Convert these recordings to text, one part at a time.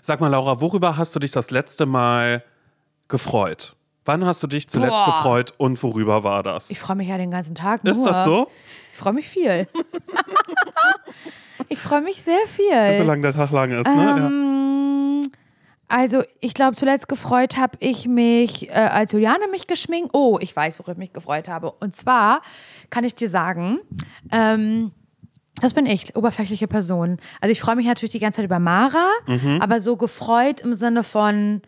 Sag mal, Laura, worüber hast du dich das letzte Mal gefreut? Wann hast du dich zuletzt Boah. gefreut und worüber war das? Ich freue mich ja den ganzen Tag. Ist nur. das so? Ich freue mich viel. ich freue mich sehr viel. Solange der Tag lang ist, ne? Ja. Ähm, Also, ich glaube, zuletzt gefreut habe ich mich, äh, als Juliane mich geschminkt. Oh, ich weiß, worüber ich mich gefreut habe. Und zwar kann ich dir sagen, ähm, das bin ich, oberflächliche Person. Also, ich freue mich natürlich die ganze Zeit über Mara, Mhm. aber so gefreut im Sinne von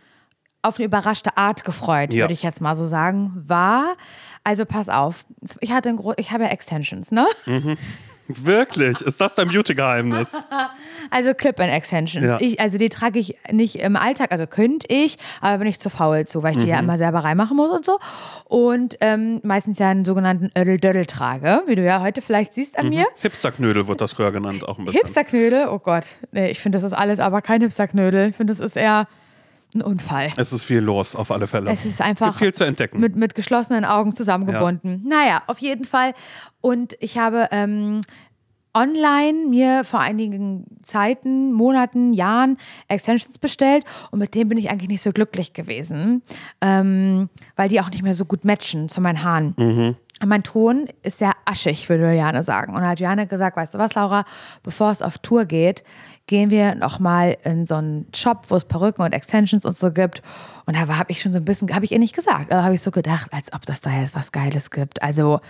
auf eine überraschte Art gefreut, Ja. würde ich jetzt mal so sagen, war. Also pass auf, ich hatte ein ich habe ja Extensions, ne? Wirklich? Ist das dein Beauty-Geheimnis? Also Clip-In-Extensions. Ja. Ich, also die trage ich nicht im Alltag, also könnte ich, aber bin ich zu faul zu, weil ich die Mhm. ja immer selber reinmachen muss und so. Und ähm, meistens ja einen sogenannten Ödel-Dödel trage, wie du ja heute vielleicht siehst Mhm. an mir. Hipsterknödel wird das früher genannt, auch ein bisschen. Hipsterknödel, oh Gott, nee, ich finde, das ist alles aber kein Hipsterknödel. Ich finde, das ist eher ein Unfall. Es ist viel los, auf alle Fälle. Es ist einfach Gibt viel zu entdecken. mit, mit geschlossenen Augen zusammengebunden. Naja, auf jeden Fall. Und ich habe ähm, online mir vor einigen Zeiten, Monaten, Jahren Extensions bestellt und mit denen bin ich eigentlich nicht so glücklich gewesen, ähm, weil die auch nicht mehr so gut matchen zu meinen Haaren. Und Mein Ton ist sehr aschig, würde Juliane sagen. Und hat Juliane gesagt, weißt du was, Laura, bevor es auf Tour geht, gehen wir nochmal in so einen Shop, wo es Perücken und Extensions und so gibt. Und da habe ich schon so ein bisschen, habe ich ihr nicht gesagt, aber habe ich so gedacht, als ob das da jetzt was Geiles gibt. Also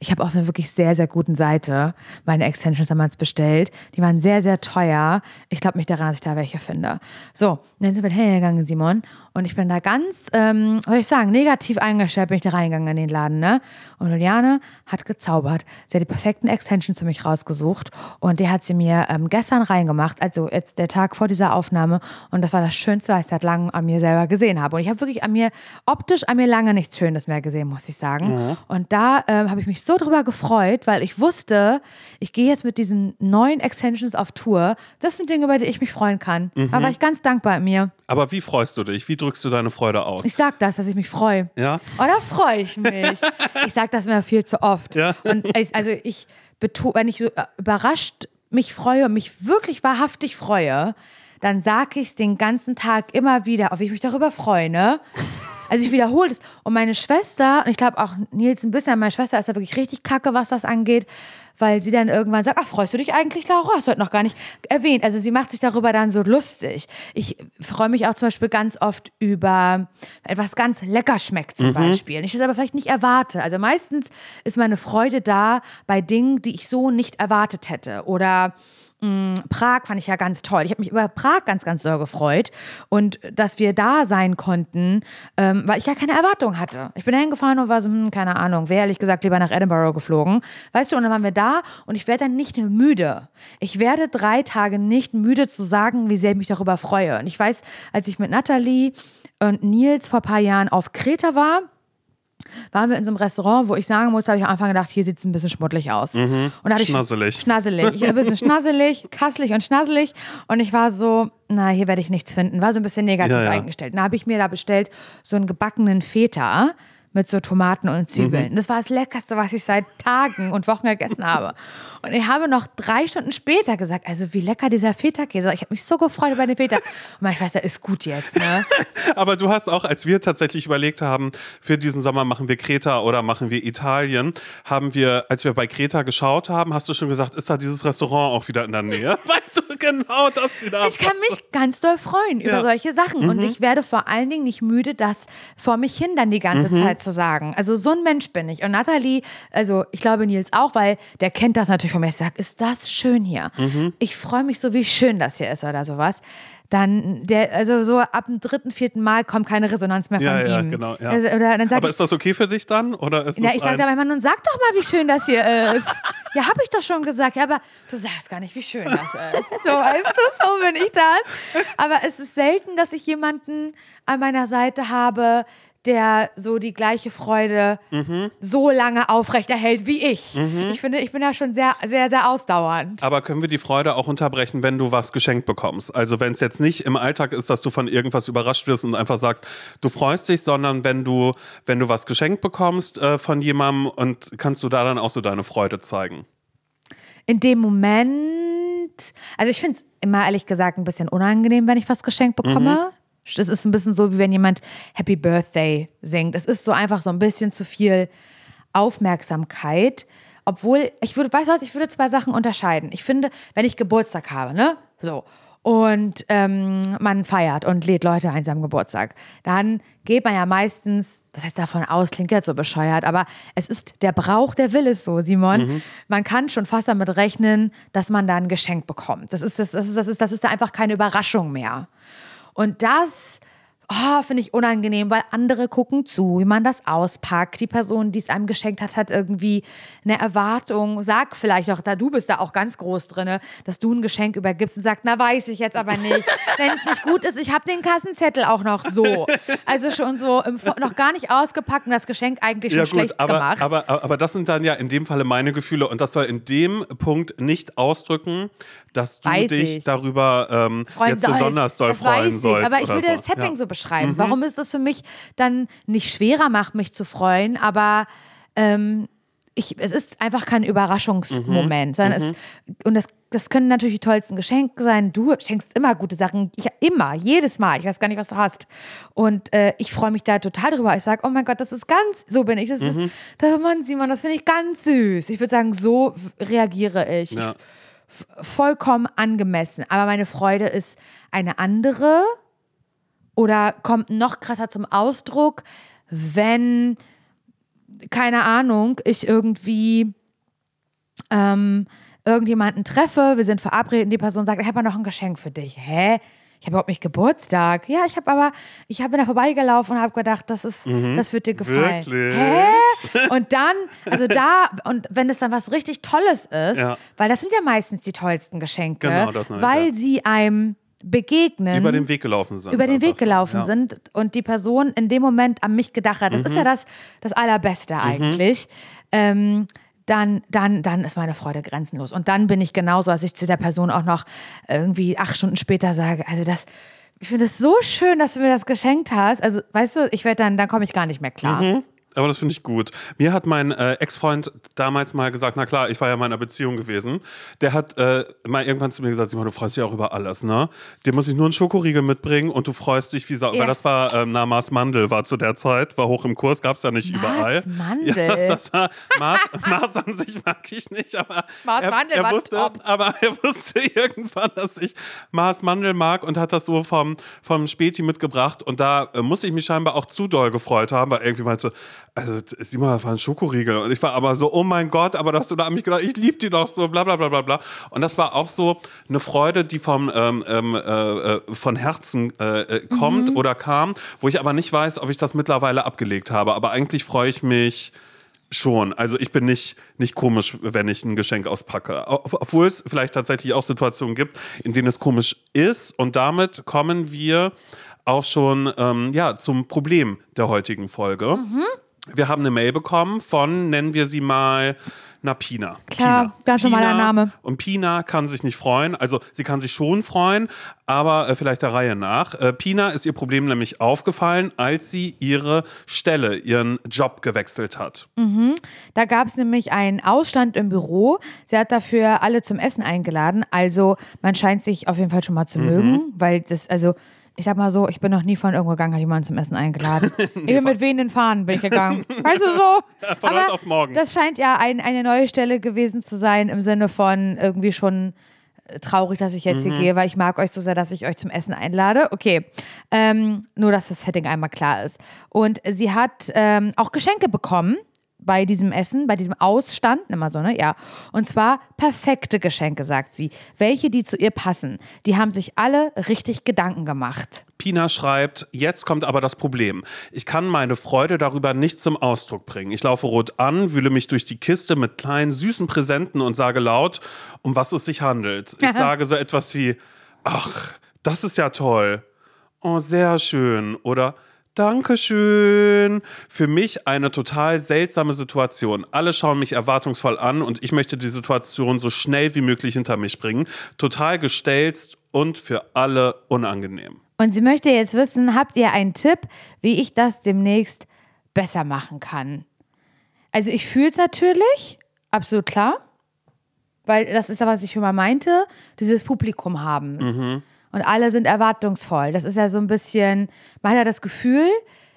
ich habe auf einer wirklich sehr, sehr guten Seite meine Extensions damals bestellt. Die waren sehr, sehr teuer. Ich glaube nicht daran, dass ich da welche finde. So, und dann sind wir hingegangen, Simon. Und ich bin da ganz, ähm, soll ich sagen, negativ eingestellt bin ich da reingegangen in den Laden. Ne? Und Juliane hat gezaubert. Sie hat die perfekten Extensions für mich rausgesucht. Und die hat sie mir ähm, gestern reingemacht, also jetzt der Tag vor dieser Aufnahme. Und das war das Schönste, was ich seit langem an mir selber gesehen habe. Und ich habe wirklich an mir, optisch an mir lange nichts Schönes mehr gesehen, muss ich sagen. Und da ähm, habe ich mich so drüber gefreut, weil ich wusste, ich gehe jetzt mit diesen neuen Extensions auf Tour. Das sind Dinge, über die ich mich freuen kann. Da war ich ganz dankbar in mir. Aber wie freust du dich? Wie drückst du deine Freude aus? Ich sag das, dass ich mich freue. Ja? Da freue ich mich. ich sag das mir viel zu oft. Ja. Und ich, also ich betone, wenn ich so äh, überrascht mich freue mich wirklich wahrhaftig freue, dann sage ich es den ganzen Tag immer wieder, auf wie ich mich darüber freue, ne? Also ich wiederhole es. Und meine Schwester, und ich glaube auch Nils ein bisschen, meine Schwester ist ja wirklich richtig kacke, was das angeht, weil sie dann irgendwann sagt, ach, freust du dich eigentlich, Laura? Hast du heute noch gar nicht erwähnt. Also sie macht sich darüber dann so lustig. Ich freue mich auch zum Beispiel ganz oft über etwas ganz lecker schmeckt zum Beispiel. Ich das aber vielleicht nicht erwarte. Also meistens ist meine Freude da bei Dingen, die ich so nicht erwartet hätte. Oder Prag fand ich ja ganz toll. Ich habe mich über Prag ganz, ganz doll gefreut. Und dass wir da sein konnten, ähm, weil ich gar keine Erwartung hatte. Ich bin da hingefahren und war so, hm, keine Ahnung, wäre ehrlich gesagt lieber nach Edinburgh geflogen. Weißt du, und dann waren wir da und ich werde dann nicht müde. Ich werde drei Tage nicht müde zu sagen, wie sehr ich mich darüber freue. Und ich weiß, als ich mit Natalie und Nils vor ein paar Jahren auf Kreta war, waren wir in so einem Restaurant, wo ich sagen muss, habe ich am Anfang gedacht, hier sieht es ein bisschen schmuddelig aus. Und da hatte ich- Schnasselig. Schnasselig. Ich ein bisschen schnasselig, kasselig und schnasselig. Und ich war so, na, hier werde ich nichts finden. War so ein bisschen negativ Ja, ja. eingestellt. Dann habe ich mir da bestellt so einen gebackenen Feta mit so Tomaten und Zwiebeln. Mhm. Das war das Leckerste, was ich seit Tagen und Wochen gegessen habe. Und ich habe noch drei Stunden später gesagt, also wie lecker dieser Feta-Käse. Ich habe mich so gefreut über den Feta. Und meine Schwester, ist gut jetzt, ne? Aber du hast auch, als wir tatsächlich überlegt haben, für diesen Sommer machen wir Kreta oder machen wir Italien, haben wir, als wir bei Kreta geschaut haben, hast du schon gesagt, ist da dieses Restaurant auch wieder in der Nähe? Weil du genau das wieder Ich kann mich ganz doll freuen über Ja. Mhm. solche Sachen. Und ich werde vor allen Dingen nicht müde, das vor mich hin dann die ganze Mhm. Zeit zu sagen. Also so ein Mensch bin ich. Und Nathalie, also ich glaube Nils auch, weil der kennt das natürlich von mir. Ich sage, ist das schön hier? Mhm. Ich freue mich so, wie schön das hier ist oder sowas. Dann, der, also so ab dem dritten, vierten Mal kommt keine Resonanz mehr von Ja, ja, ihm. genau, ja. Also, Aber ich, ist das okay für dich dann? Oder ist ja, ich sage aber immer, nun sag doch mal, wie schön das hier ist. ja, habe ich doch schon gesagt. Ja, aber du sagst gar nicht, wie schön das ist. So, weißt du, so bin ich dann. Aber es ist selten, dass ich jemanden an meiner Seite habe, der so die gleiche Freude so lange aufrechterhält wie ich. Ich finde, ich bin da schon sehr, sehr, sehr ausdauernd. Aber können wir die Freude auch unterbrechen, wenn du was geschenkt bekommst? Also wenn es jetzt nicht im Alltag ist, dass du von irgendwas überrascht wirst und einfach sagst, du freust dich, sondern wenn du, wenn du was geschenkt bekommst äh, von jemandem und kannst du da dann auch so deine Freude zeigen? in dem Moment, also ich finde es immer ehrlich gesagt ein bisschen unangenehm, wenn ich was geschenkt bekomme. Das ist ein bisschen so, wie wenn jemand Happy Birthday singt. Es ist so einfach so ein bisschen zu viel Aufmerksamkeit. Obwohl, ich würde, weißt du was, ich würde zwei Sachen unterscheiden. Ich finde, wenn ich Geburtstag habe, ne? So. Und ähm, man feiert und lädt Leute ein seinem Geburtstag. Dann geht man ja meistens, was heißt davon aus, klingt jetzt so bescheuert, aber es ist der Brauch, der will es so, Simon. Man kann schon fast damit rechnen, dass man da ein Geschenk bekommt. Das ist, das, das ist, das ist, das ist da einfach keine Überraschung mehr. Und das oh, finde ich unangenehm, weil andere gucken zu, wie man das auspackt. Die Person, die es einem geschenkt hat, hat irgendwie eine Erwartung. Sag vielleicht auch, da du bist da auch ganz groß drin, dass du ein Geschenk übergibst und sagst, na weiß ich jetzt aber nicht. Wenn es nicht gut ist, ich habe den Kassenzettel auch noch so. Also schon so noch gar nicht ausgepackt und das Geschenk eigentlich schon schlecht aber, gemacht. Aber, aber, aber das sind dann ja in dem Falle meine Gefühle und das soll in dem Punkt nicht ausdrücken, dass du Weiß dich ich. darüber ähm, jetzt sollst. besonders doll freuen ich. sollst. Aber ich will so. das Setting ja. Mhm. so beschreiben. Warum ist das für mich dann nicht schwerer macht, mich zu freuen, aber ähm, ich, es ist einfach kein Mhm. Überraschungsmoment, sondern es, und das, das können natürlich die tollsten Geschenke sein. Du schenkst immer gute Sachen, ich, immer, jedes Mal. Ich weiß gar nicht, was du hast. Und äh, ich freue mich da total drüber. Ich sage, oh mein Gott, das ist ganz, so bin ich. Das Mhm. ist, das, Mann, Simon, das finde ich ganz süß. Ich würde sagen, so reagiere ich. Ja. ich vollkommen angemessen. Aber meine Freude ist eine andere oder kommt noch krasser zum Ausdruck, wenn, keine Ahnung, ich irgendwie ähm, irgendjemanden treffe, wir sind verabredet und die Person sagt, ich habe noch ein Geschenk für dich. Hä? Ich habe überhaupt nicht Geburtstag. Ja, ich habe aber, ich habe da vorbeigelaufen und habe gedacht, das ist, das wird dir gefallen. Mhm. Wirklich? Hä? Und dann, also da, und wenn es dann was richtig Tolles ist, Ja. weil das sind ja meistens die tollsten Geschenke, Genau, weil ja. sie einem begegnen Über den Weg gelaufen sind. über den Weg gelaufen. Ja. sind und die Person in dem Moment an mich gedacht hat, das ist Mhm. ja das, das Allerbeste eigentlich, ähm, dann, dann, dann ist meine Freude grenzenlos. Und dann bin ich genauso, als ich zu der Person auch noch irgendwie acht Stunden später sage, also das, ich finde es so schön, dass du mir das geschenkt hast. Also, weißt du, ich werde dann, dann komme ich gar nicht mehr klar. Mhm. Aber das finde ich gut. Mir hat mein äh, Ex-Freund damals mal gesagt, na klar, ich war ja in meiner Beziehung gewesen. Der hat äh, mal irgendwann zu mir gesagt, Simon, du freust dich auch über alles, ne? Dir muss ich nur einen Schokoriegel mitbringen und du freust dich wie Sau. Ja. Weil das war, ähm, na, Mars Mandel war zu der Zeit, war hoch im Kurs, gab es ja nicht überall. Mars Mandel? Ja, das, das war, Mars, Mars an sich mag ich nicht, aber Mars er, Mandel er war wusste, top. aber er wusste irgendwann, dass ich Mars Mandel mag und hat das so vom, vom Späti mitgebracht. Und da äh, muss ich mich scheinbar auch zu doll gefreut haben, weil irgendwie meinte, also Simon, das war ein Schokoriegel. Und ich war aber so, oh mein Gott, aber dass du da an mich gedacht ich liebe die doch so, bla bla bla bla bla. Und das war auch so eine Freude, die vom, ähm, ähm, äh, äh, von Herzen äh, äh, kommt oder kam, wo ich aber nicht weiß, ob ich das mittlerweile abgelegt habe. Aber eigentlich freue ich mich Schon. Also ich bin nicht, nicht komisch, wenn ich ein Geschenk auspacke. Ob- Obwohl es vielleicht tatsächlich auch Situationen gibt, in denen es komisch ist. Und damit kommen wir auch schon ähm, ja, zum Problem der heutigen Folge. Wir haben eine Mail bekommen von, nennen wir sie mal, na Pina. Klar, Pina. ganz normaler Name. Und Pina kann sich nicht freuen. Also sie kann sich schon freuen, aber äh, vielleicht der Reihe nach. Äh, Pina ist ihr Problem nämlich aufgefallen, als sie ihre Stelle, ihren Job gewechselt hat. Da gab es nämlich einen Ausstand im Büro. Sie hat dafür alle zum Essen eingeladen. Also man scheint sich auf jeden Fall schon mal Mhm. zu mögen, weil das, also ich sag mal so, ich bin noch nie von irgendwo gegangen, hat jemanden zum Essen eingeladen. ich bin mit wehenden Fahnen bin ich gegangen. Weißt du so? von Aber heute auf morgen. Das scheint ja ein, eine neue Stelle gewesen zu sein, im Sinne von irgendwie schon äh, traurig, dass ich jetzt Mhm. hier gehe, weil ich mag euch so sehr, dass ich euch zum Essen einlade. Okay, ähm, nur dass das Setting einmal klar ist. Und sie hat ähm, auch Geschenke bekommen bei diesem Essen, bei diesem Ausstand, immer so, ne? Ja. Und zwar perfekte Geschenke, sagt sie. Welche, die zu ihr passen. Die haben sich alle richtig Gedanken gemacht. Pina schreibt, jetzt kommt aber das Problem. Ich kann meine Freude darüber nicht zum Ausdruck bringen. Ich laufe rot an, wühle mich durch die Kiste mit kleinen, süßen Präsenten und sage laut, um was es sich handelt. Ich sage so etwas wie, ach, das ist ja toll. Oh, sehr schön. Oder Dankeschön. Für mich eine total seltsame Situation. Alle schauen mich erwartungsvoll an und ich möchte die Situation so schnell wie möglich hinter mich bringen. Total gestelzt und für alle unangenehm. Und sie möchte jetzt wissen, habt ihr einen Tipp, wie ich das demnächst besser machen kann? Also ich fühle es natürlich, absolut klar. Weil das ist ja, was ich immer meinte, dieses Publikum haben. Mhm. Und alle sind erwartungsvoll. Das ist ja so ein bisschen, man hat ja das Gefühl,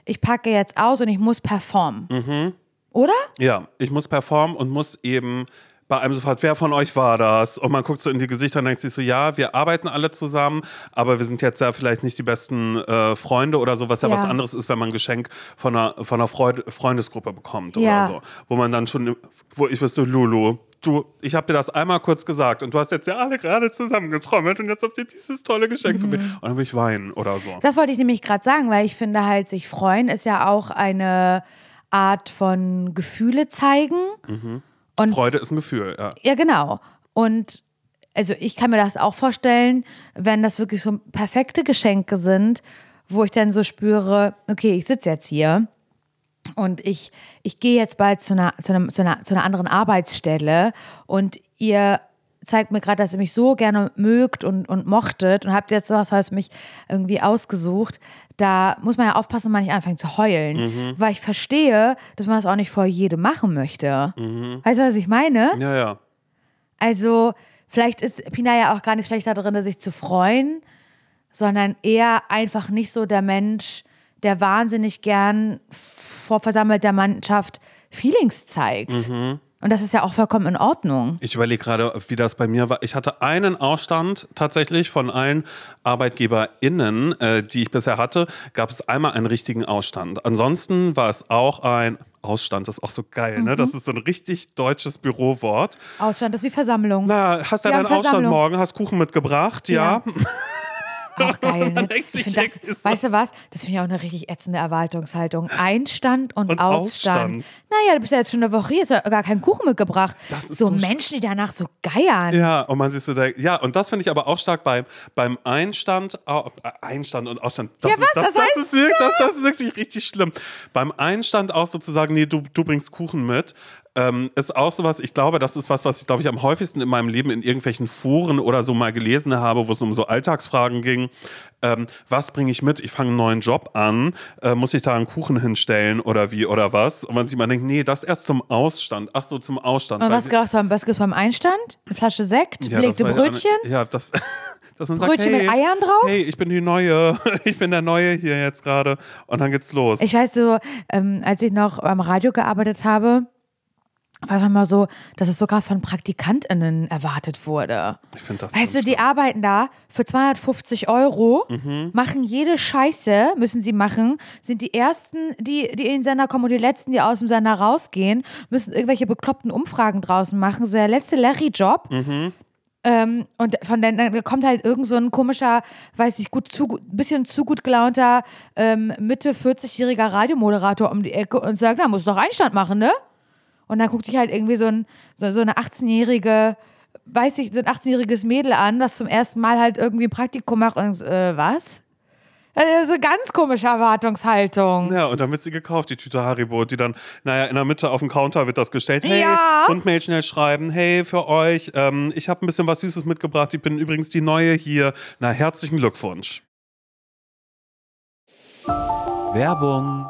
ich packe jetzt aus und ich muss performen. Mhm. Oder? Ja, ich muss performen und muss eben bei einem sofort, wer von euch war das? Und man guckt so in die Gesichter und denkt sich so, ja, wir arbeiten alle zusammen, aber wir sind jetzt ja vielleicht nicht die besten äh, Freunde oder so, was ja, Ja. was anderes ist, wenn man ein Geschenk von einer, von einer Freud Freundesgruppe bekommt Ja. oder so. Wo man dann schon, wo ich wüsste, Lulu, du, ich habe dir das einmal kurz gesagt und du hast jetzt ja alle gerade zusammengetrommelt und jetzt habt ihr dieses tolle Geschenk für mich. Mhm. Und dann will ich weinen oder so. Das wollte ich nämlich gerade sagen, weil ich finde halt, sich freuen ist ja auch eine Art von Gefühle zeigen. Und Freude ist ein Gefühl, ja. Ja, genau. Und also ich kann mir das auch vorstellen, wenn das wirklich so perfekte Geschenke sind, wo ich dann so spüre, okay, ich sitze jetzt hier und ich, ich gehe jetzt bald zu einer, zu, einem, zu, einer, zu einer anderen Arbeitsstelle und ihr zeigt mir gerade, dass ihr mich so gerne mögt und, und mochtet und habt jetzt sowas was mich irgendwie ausgesucht. Da muss man ja aufpassen, dass man nicht anfängt zu heulen, weil ich verstehe, dass man das auch nicht vor jedem machen möchte. Weißt du, was ich meine? Ja, ja. Also, vielleicht ist Pina ja auch gar nicht schlecht darin, sich zu freuen, sondern eher einfach nicht so der Mensch, der wahnsinnig gern vor versammelter Mannschaft Feelings zeigt. Und das ist ja auch vollkommen in Ordnung. Ich überlege gerade, wie das bei mir war. Ich hatte einen Ausstand tatsächlich von allen ArbeitgeberInnen, äh, die ich bisher hatte, gab es einmal einen richtigen Ausstand. Ansonsten war es auch ein Ausstand, das ist auch so geil, ne? Das ist so ein richtig deutsches Bürowort. Ausstand ist wie Versammlung. Na, hast ja deinen Ausstand morgen, hast Kuchen mitgebracht, ja. Auch geil, ne? Das, so. weißt du was? Das finde ich auch eine richtig ätzende Erwartungshaltung. Einstand und, Und Ausstand. Ausstand. Naja, du bist ja jetzt schon eine Woche hier, hast ja gar keinen Kuchen mitgebracht. So so sch- Menschen, die danach so geiern. Ja, und man sich so denkt, ja, und das finde ich aber auch stark beim, beim Einstand, äh, Einstand und Ausstand. Das Ja, ist, was? das, Das das, heißt ist wirklich, das, das ist wirklich richtig schlimm. Beim Einstand auch sozusagen, nee, du, du bringst Kuchen mit, ähm, ist auch sowas, ich glaube, das ist was, was ich, glaube ich, am häufigsten in meinem Leben in irgendwelchen Foren oder so mal gelesen habe, wo es um so Alltagsfragen ging. Ähm, was bringe ich mit? Ich fange einen neuen Job an. Äh, muss ich da einen Kuchen hinstellen oder wie oder was? Und man sich mal denkt, nee, das erst zum Ausstand. Ach so, zum Ausstand. Und was wir- gibt's beim, was gibt's beim Einstand? Eine Flasche Sekt, ja, belegte ja Brötchen? eine- Ja, das, dass man Brötchen sagt, hey, mit Eiern drauf? Hey, ich bin die Neue. Ich bin der Neue hier jetzt gerade. Und dann geht's los. Ich weiß so, ähm, als ich noch am Radio gearbeitet habe, war manchmal so, dass es sogar von PraktikantInnen erwartet wurde. Ich finde das Weißt du, die arbeiten da für 250 Euro, Mhm. machen jede Scheiße, müssen sie machen, sind die Ersten, die, die in den Sender kommen und die Letzten, die aus dem Sender rausgehen, müssen irgendwelche bekloppten Umfragen draußen machen. So der letzte Larry-Job. Mhm. Ähm, und von dann, dann kommt halt irgend so ein komischer, weiß ich, gut, zu, gut- bisschen zu gut gelaunter ähm, Mitte 40-jähriger Radiomoderator um die Ecke und sagt, na, muss doch Einstand machen, ne? Und dann guckt sich halt irgendwie so, ein, so, so eine 18-jährige, weiß ich, so ein 18-jähriges Mädel an, das zum ersten Mal halt irgendwie ein Praktikum macht und äh, was? Also eine ganz komische Erwartungshaltung. ja, und dann wird sie gekauft, die Tüte Haribo, die dann, naja, in der Mitte auf dem Counter wird das gestellt. Hey, Ja. und Mail schnell schreiben. Hey, für euch, ähm, ich habe ein bisschen was Süßes mitgebracht. Ich bin übrigens die Neue hier. Na, herzlichen Glückwunsch. Werbung.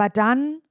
dann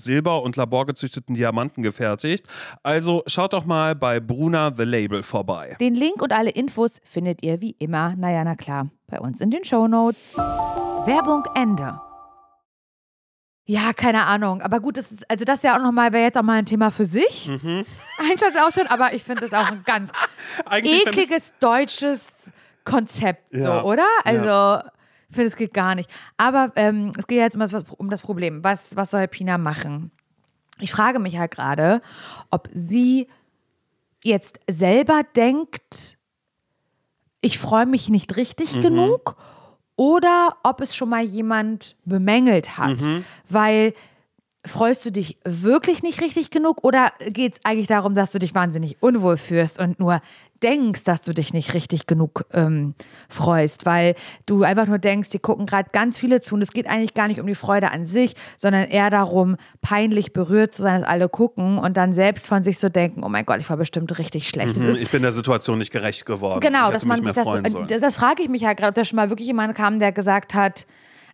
Silber und laborgezüchteten Diamanten gefertigt. Also schaut doch mal bei Bruna The Label vorbei. Den Link und alle Infos findet ihr wie immer, naja, na klar, bei uns in den Shownotes. Werbung Ende. Ja, keine Ahnung. Aber gut, das ist, also das ist ja auch nochmal, wäre jetzt auch mal ein Thema für sich. Mhm. Einstand auch schon, aber ich finde das auch ein ganz ekliges deutsches Konzept, Ja, so, oder? Also, ich finde, es geht gar nicht. Aber ähm, es geht ja jetzt um das, um das Problem. Was, was soll Pina machen? Ich frage mich halt gerade, ob sie jetzt selber denkt, ich freue mich nicht richtig Mhm. genug oder ob es schon mal jemand bemängelt hat. Mhm. Weil freust du dich wirklich nicht richtig genug oder geht es eigentlich darum, dass du dich wahnsinnig unwohl fühlst und nur denkst, dass du dich nicht richtig genug ähm, freust, weil du einfach nur denkst, die gucken gerade ganz viele zu und es geht eigentlich gar nicht um die Freude an sich, sondern eher darum, peinlich berührt zu sein, dass alle gucken und dann selbst von sich so denken, oh mein Gott, ich war bestimmt richtig schlecht. Mhm, ist ich bin der Situation nicht gerecht geworden. Genau, dass man sich das, so, sollen. das, das frage ich mich ja gerade, ob da schon mal wirklich jemand kam, der gesagt hat,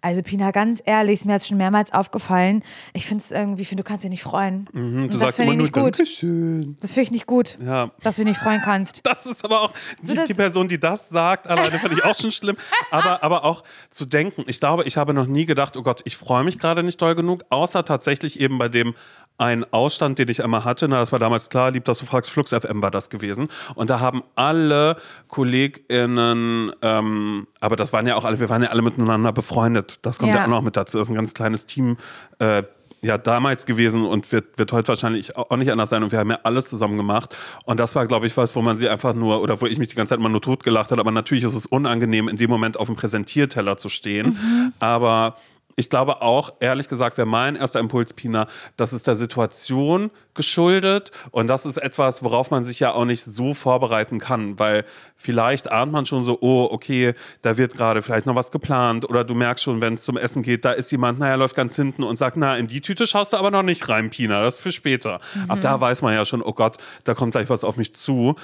also Pina, ganz ehrlich, ist mir jetzt schon mehrmals aufgefallen. Ich finde es irgendwie, ich finde, du kannst dich nicht freuen. Mhm, du das sagst finde ich nicht gut. Dankeschön. Das finde ich nicht gut, Ja. dass du dich nicht freuen kannst. Das ist aber auch die, das- die Person, die das sagt, alleine finde ich auch schon schlimm. Aber, aber auch zu denken, ich glaube, ich habe noch nie gedacht, oh Gott, ich freue mich gerade nicht doll genug, außer tatsächlich eben bei dem einen Ausstand, den ich einmal hatte. Na, das war damals klar, lieb, dass du fragst, Flux FM war das gewesen. Und da haben alle KollegInnen, ähm, aber das waren ja auch alle, wir waren ja alle miteinander befreundet. Das kommt ja, Ja. auch noch mit dazu. Das ist ein ganz kleines Team. Äh, ja, damals gewesen und wird, wird heute wahrscheinlich auch nicht anders sein. Und wir haben ja alles zusammen gemacht. Und das war, glaube ich, was, wo man sie einfach nur, oder wo ich mich die ganze Zeit immer nur totgelacht habe. Aber natürlich ist es unangenehm, in dem Moment auf dem Präsentierteller zu stehen. Aber ich glaube auch, ehrlich gesagt, wäre mein erster Impuls, Pina, das ist der Situation geschuldet. Und das ist etwas, worauf man sich ja auch nicht so vorbereiten kann, weil vielleicht ahnt man schon so, oh, okay, da wird gerade vielleicht noch was geplant. Oder du merkst schon, wenn es zum Essen geht, da ist jemand, naja, läuft ganz hinten und sagt, na, in die Tüte schaust du aber noch nicht rein, Pina, das ist für später. Ab da weiß man ja schon, oh Gott, da kommt gleich was auf mich zu.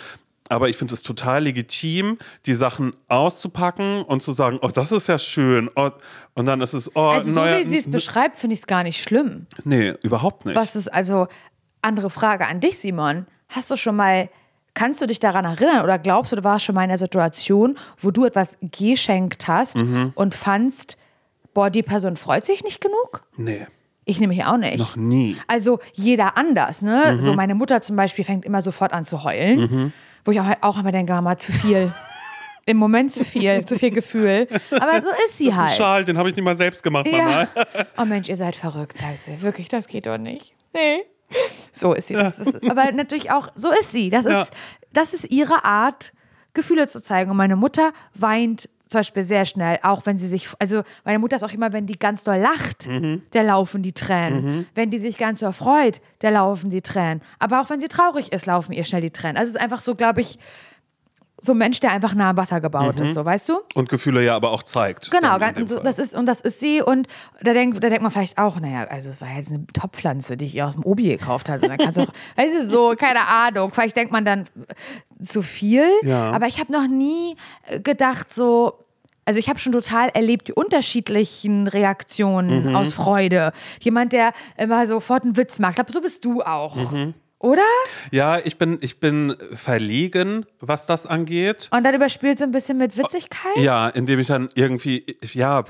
Aber ich finde es total legitim, die Sachen auszupacken und zu sagen, oh, das ist ja schön. Oh, und dann ist es, oh, Also so neuer, wie sie es beschreibt, finde ich es gar nicht schlimm. Nee, überhaupt nicht. Was ist also, andere Frage an dich, Simon. Hast du schon mal, kannst du dich daran erinnern oder glaubst du, du warst schon mal in einer Situation, wo du etwas geschenkt hast Mhm. und fandst, boah, die Person freut sich nicht genug? Nee, Ich nämlich auch nicht. noch nie. Also jeder anders, ne? Mhm. So meine Mutter zum Beispiel fängt immer sofort an zu heulen, wo ich auch, auch immer denke, Mama, zu viel. Im Moment zu viel, zu viel Gefühl. Aber so ist sie Ein halt. Schal, den habe ich nicht mal selbst gemacht, Mama. Ja. Oh Mensch, ihr seid verrückt, sagt sie. Wirklich, das geht doch nicht. Nee. So ist sie. Das ist, aber natürlich auch, so ist sie. Das ist, Ja. das ist ihre Art, Gefühle zu zeigen. Und meine Mutter weint zum Beispiel sehr schnell, auch wenn sie sich, also meine Mutter ist auch immer, wenn die ganz doll lacht, der laufen die Tränen. Wenn die sich ganz doll freut, der laufen die Tränen. Aber auch wenn sie traurig ist, laufen ihr schnell die Tränen. Also es ist einfach so, glaube ich, so ein Mensch, der einfach nah am Wasser gebaut ist, so weißt du? Und Gefühle ja aber auch zeigt. Genau, ganz, so, das ist, und das ist sie. Und da denkt, da denkt man vielleicht auch, naja, also es war jetzt eine Topfpflanze, die ich ihr aus dem Obi gekauft hatte. Dann kannst du auch, weißt du, so, keine Ahnung. Vielleicht denkt man dann äh, zu viel. Ja. Aber ich habe noch nie äh, gedacht, so, also ich habe schon total erlebt die unterschiedlichen Reaktionen Mhm. aus Freude. Jemand, der immer sofort einen Witz macht. Ich glaube, so bist du auch. Mhm. Oder? Ja, ich bin, ich bin verlegen, was das angeht. Und dann überspielt so ein bisschen mit Witzigkeit. Ja, indem ich dann irgendwie, ja,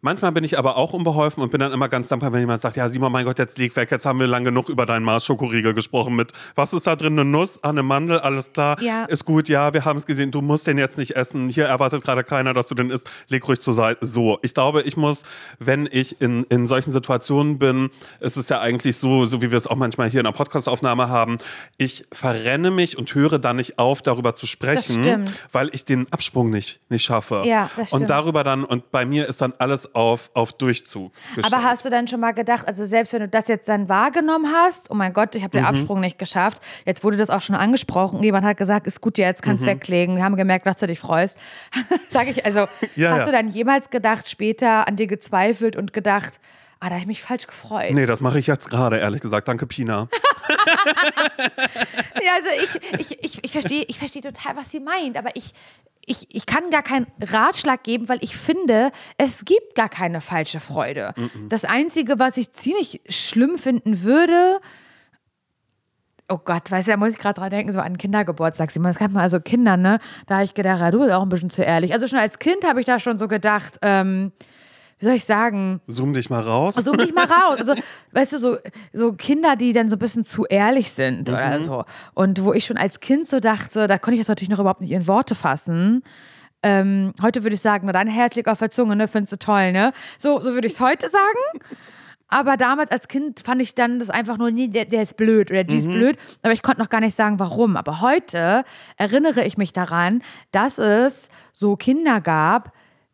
manchmal bin ich aber auch unbeholfen und bin dann immer ganz dankbar, wenn jemand sagt, ja, Simon, mein Gott, jetzt leg weg, jetzt haben wir lang genug über deinen Mars Schokoriegel gesprochen mit, was ist da drin, eine Nuss, ah, eine Mandel, alles klar, Ja. ist gut, ja, wir haben es gesehen, du musst den jetzt nicht essen, hier erwartet gerade keiner, dass du den isst, leg ruhig zur Seite. So, ich glaube, ich muss, wenn ich in, in solchen Situationen bin, ist es ja eigentlich so, so wie wir es auch manchmal hier in der Podcastaufnahme haben, ich verrenne mich und höre dann nicht auf, darüber zu sprechen, weil ich den Absprung nicht, nicht schaffe. Ja, das Und stimmt. darüber dann, und bei mir ist dann alles auf, auf Durchzug. Gestellt. Aber hast du dann schon mal gedacht, also selbst wenn du das jetzt dann wahrgenommen hast, oh mein Gott, ich habe Mhm. den Absprung nicht geschafft, jetzt wurde das auch schon angesprochen, jemand hat gesagt, ist gut, jetzt Mhm. kannst du weglegen, wir haben gemerkt, dass du dich freust. Sag ich, also Ja, hast ja. du dann jemals gedacht, später an dir gezweifelt und gedacht, ah, da habe ich mich falsch gefreut? Nee, das mache ich jetzt gerade, ehrlich gesagt. Danke, Pina. Ja, also ich, ich, ich, ich verstehe ich versteh total, was sie meint, aber ich, ich, ich kann gar keinen Ratschlag geben, weil ich finde, es gibt gar keine falsche Freude. Das Einzige, was ich ziemlich schlimm finden würde, oh Gott, weißt du, da muss ich gerade dran denken, so an Kindergeburtstag. Es gab mal also Kinder, ne? Da habe ich gedacht, ja, du bist auch ein bisschen zu ehrlich. Also schon als Kind habe ich da schon so gedacht, ähm, wie soll ich sagen, Zoom dich mal raus. Such dich mal raus. Also, weißt du, so, so Kinder, die dann so ein bisschen zu ehrlich sind Mhm. oder so. Und wo ich schon als Kind so dachte, da konnte ich das natürlich noch überhaupt nicht in Worte fassen. Ähm, heute würde ich sagen, na dann herzlich auf der Zunge, ne? Findest du toll, ne? So, so würde ich es heute sagen. Aber damals als Kind fand ich dann das einfach nur, nee, der, der ist blöd oder die ist blöd. Aber ich konnte noch gar nicht sagen, warum. Aber heute erinnere ich mich daran, dass es so Kinder gab,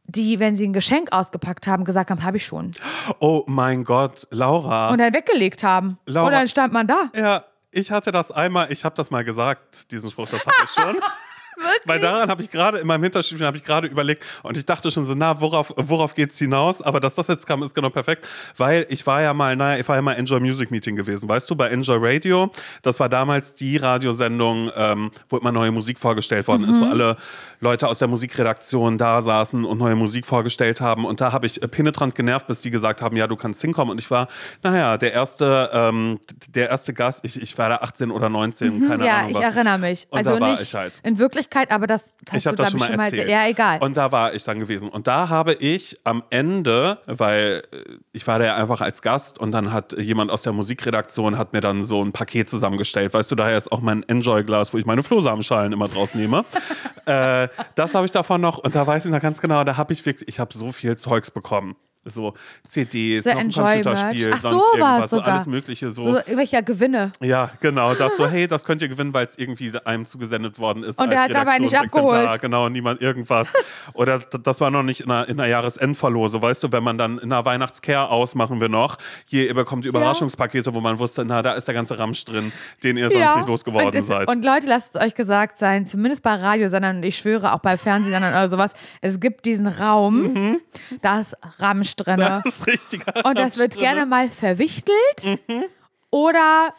die, wenn sie ein Geschenk ausgepackt haben, gesagt haben, habe ich schon Oh mein Gott, Laura. und dann weggelegt haben. Laura- Und dann stand man da. ja, ich hatte das einmal, ich habe das mal gesagt, diesen Spruch, das hatte ich schon. Weil daran habe ich gerade, in meinem Hinterstübchen habe ich gerade überlegt und ich dachte schon so, na, worauf, worauf geht's hinaus? Aber dass das jetzt kam, ist genau perfekt, weil ich war ja mal, naja, ich war ja mal Enjoy Music Meeting gewesen, weißt du, bei Enjoy Radio. Das war damals die Radiosendung, ähm, wo immer neue Musik vorgestellt worden ist, wo alle Leute aus der Musikredaktion da saßen und neue Musik vorgestellt haben. Und da habe ich äh, penetrant genervt, bis die gesagt haben, ja, du kannst hinkommen. Und ich war, naja, der erste, ähm, der erste Gast, ich, ich war da 18 oder 19, keine ja, Ahnung ich was. erinnere mich. Und also da war nicht ich halt. in Wirklichkeit, aber das hast Ich habe das schon mal ich, erzählt. Ja, egal. Und da war ich dann gewesen. Und da habe ich am Ende, weil äh, ich war da ja einfach als Gast und dann hat jemand aus der Musikredaktion hat mir dann so ein Paket zusammengestellt. Weißt du, daher ist auch mein Enjoy-Glas, wo ich meine Flohsamenschalen immer draus nehme. äh, das habe ich davon noch. Und da weiß ich noch ganz genau, da habe ich wirklich, ich habe so viel Zeugs bekommen. So CDs, so noch ein. Computerspiel, Ach, sonst so irgendwas, es so sogar. alles Mögliche. so irgendwelche Gewinne. Ja, genau. Das so, hey, das könnt ihr gewinnen, weil es irgendwie einem zugesendet worden ist. Und er als hat's aber nicht abgeholt. Genau, niemand irgendwas. Oder das war noch nicht in einer, in einer Jahresendverlose, weißt du, wenn man dann in einer Weihnachtscare ausmachen wir noch. Hier, ihr bekommt Überraschungspakete, wo man wusste, na, da ist der ganze Ramsch drin, den ihr sonst nicht losgeworden und, es- seid. und Leute, lasst es euch gesagt sein, zumindest bei Radiosendern und ich schwöre auch bei Fernsehsendern oder sowas, es gibt diesen Raum, da ist Ramsch Mhm. das ist richtiger Und das wird gerne mal verwichtelt oder